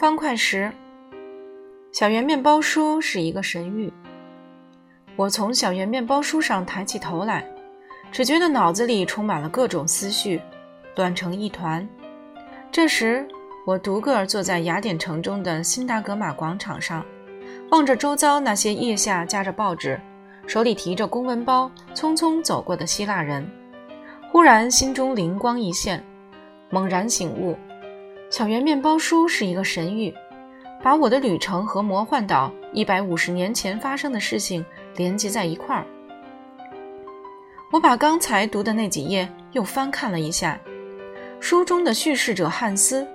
方块石，小圆面包叔是一个神谕。我从小圆面包书上抬起头来，只觉得脑子里充满了各种思绪，乱成一团。这时，我独个儿坐在雅典城中的辛达格玛广场上，望着周遭那些腋下夹着报纸、手里提着公文包匆匆走过的希腊人，忽然心中灵光一现，猛然醒悟：小圆面包书是一个神谕，把我的旅程和魔幻岛一百五十年前发生的事情。连接在一块儿。我把刚才读的那几页又翻看了一下，书中的叙事者汉斯，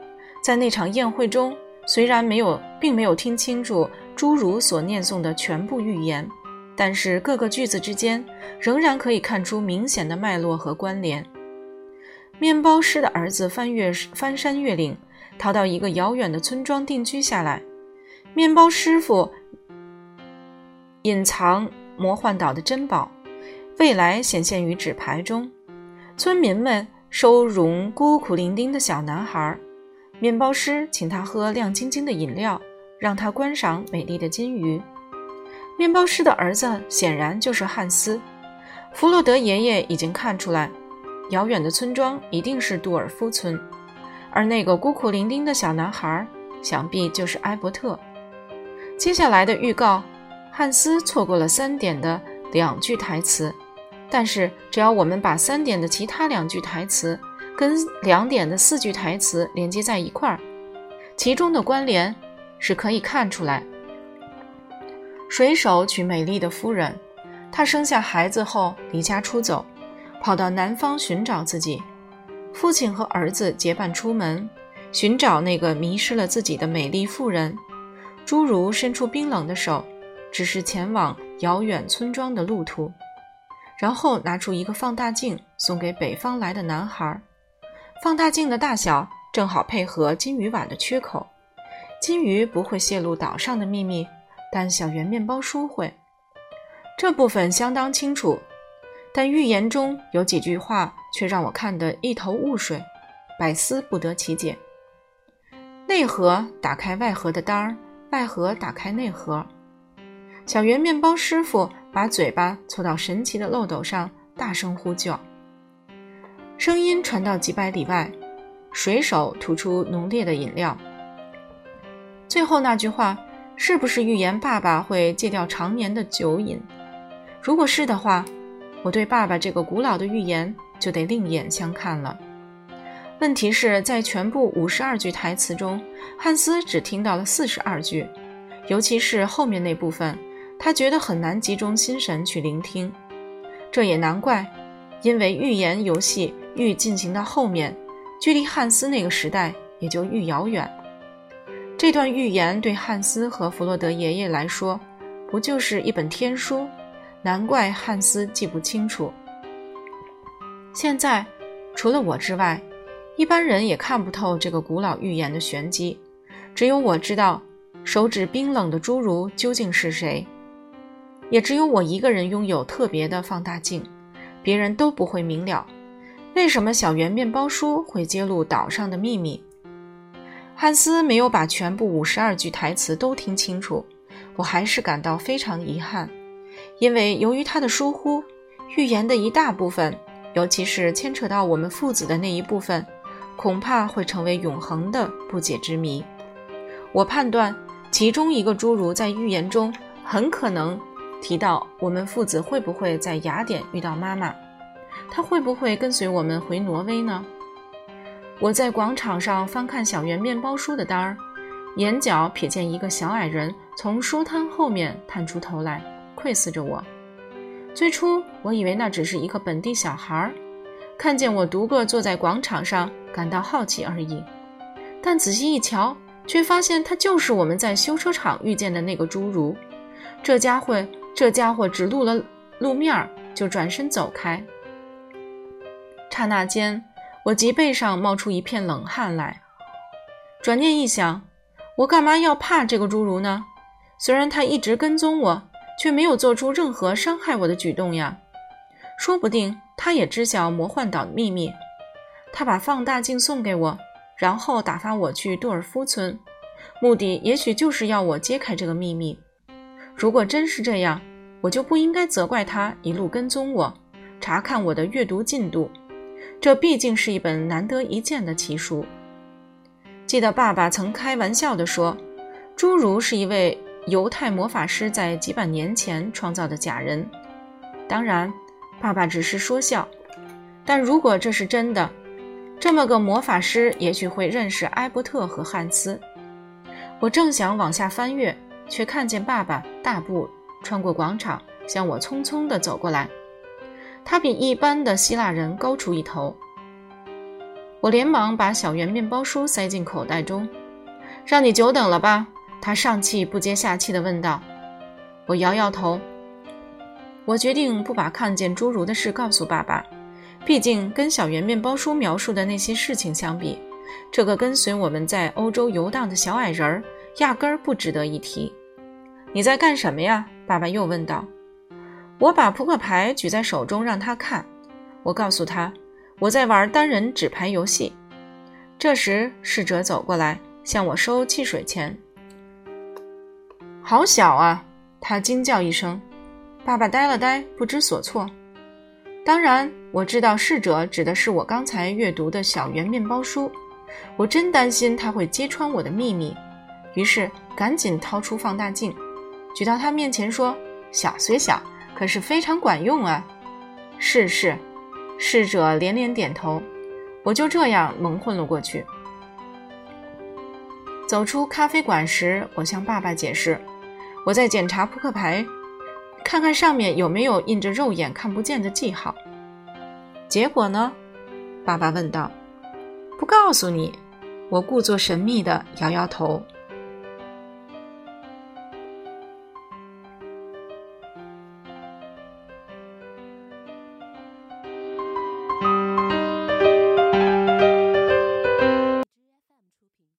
在那场宴会中虽然没有，并没有听清楚侏儒所念诵的全部预言，但是各个句子之间仍然可以看出明显的脉络和关联。面包师的儿子翻越翻山越岭，逃到一个遥远的村庄定居下来。面包师傅。隐藏魔幻岛的珍宝，未来显现于纸牌中。村民们收容孤苦伶仃的小男孩，面包师请他喝亮晶晶的饮料，让他观赏美丽的金鱼。面包师的儿子显然就是汉斯。弗洛德爷爷已经看出来，遥远的村庄一定是杜尔夫村，而那个孤苦伶仃的小男孩，想必就是埃伯特。接下来的预告。汉斯错过了三点的两句台词，但是只要我们把三点的其他两句台词跟两点的四句台词连接在一块儿，其中的关联是可以看出来。水手娶美丽的夫人，他生下孩子后离家出走，跑到南方寻找自己。父亲和儿子结伴出门，寻找那个迷失了自己的美丽妇人。侏儒伸出冰冷的手。只是前往遥远村庄的路途，然后拿出一个放大镜送给北方来的男孩。放大镜的大小正好配合金鱼碗的缺口。金鱼不会泄露岛上的秘密，但小圆面包叔会。这部分相当清楚，但预言中有几句话却让我看得一头雾水，百思不得其解。内核打开外核的单儿，外核打开内核。小圆面包师傅把嘴巴凑到神奇的漏斗上，大声呼救。声音传到几百里外。水手吐出浓烈的饮料。最后那句话是不是预言爸爸会戒掉常年的酒瘾？如果是的话，我对爸爸这个古老的预言就得另眼相看了。问题是在全部五十二句台词中，汉斯只听到了四十二句，尤其是后面那部分。他觉得很难集中心神去聆听，这也难怪，因为预言游戏愈进行到后面，距离汉斯那个时代也就愈遥远。这段预言对汉斯和弗洛德爷爷来说，不就是一本天书？难怪汉斯记不清楚。现在，除了我之外，一般人也看不透这个古老预言的玄机，只有我知道，手指冰冷的侏儒究竟是谁。也只有我一个人拥有特别的放大镜，别人都不会明了，为什么小圆面包叔会揭露岛上的秘密。汉斯没有把全部五十二句台词都听清楚，我还是感到非常遗憾，因为由于他的疏忽，预言的一大部分，尤其是牵扯到我们父子的那一部分，恐怕会成为永恒的不解之谜。我判断，其中一个侏儒在预言中很可能。提到我们父子会不会在雅典遇到妈妈？他会不会跟随我们回挪威呢？我在广场上翻看小圆面包书的单儿，眼角瞥见一个小矮人从书摊后面探出头来，窥视着我。最初我以为那只是一个本地小孩，看见我独个坐在广场上感到好奇而已。但仔细一瞧，却发现他就是我们在修车厂遇见的那个侏儒。这家伙。这家伙只露了露面儿，就转身走开。刹那间，我脊背上冒出一片冷汗来。转念一想，我干嘛要怕这个侏儒呢？虽然他一直跟踪我，却没有做出任何伤害我的举动呀。说不定他也知晓魔幻岛的秘密。他把放大镜送给我，然后打发我去杜尔夫村。目的也许就是要我揭开这个秘密。如果真是这样，我就不应该责怪他一路跟踪我，查看我的阅读进度。这毕竟是一本难得一见的奇书。记得爸爸曾开玩笑地说：“侏儒是一位犹太魔法师在几百年前创造的假人。”当然，爸爸只是说笑。但如果这是真的，这么个魔法师也许会认识埃伯特和汉斯。我正想往下翻阅，却看见爸爸大步穿过广场，向我匆匆地走过来。他比一般的希腊人高出一头。我连忙把小圆面包书塞进口袋中。“让你久等了吧？”他上气不接下气地问道。我摇摇头。我决定不把看见侏儒的事告诉爸爸。毕竟，跟小圆面包书描述的那些事情相比，这个跟随我们在欧洲游荡的小矮人儿压根儿不值得一提。你在干什么呀？爸爸又问道。我把扑克牌举在手中让他看。我告诉他，我在玩单人纸牌游戏。这时，侍者走过来向我收汽水钱。好小啊！他惊叫一声。爸爸呆了呆，不知所措。当然，我知道逝者指的是我刚才阅读的小圆面包书。我真担心他会揭穿我的秘密，于是赶紧掏出放大镜，举到他面前说：“小虽小，可是非常管用啊！”是是，逝者连连点头。我就这样蒙混了过去。走出咖啡馆时，我向爸爸解释：“我在检查扑克牌。”看看上面有没有印着肉眼看不见的记号。结果呢？爸爸问道。不告诉你。我故作神秘的摇摇头。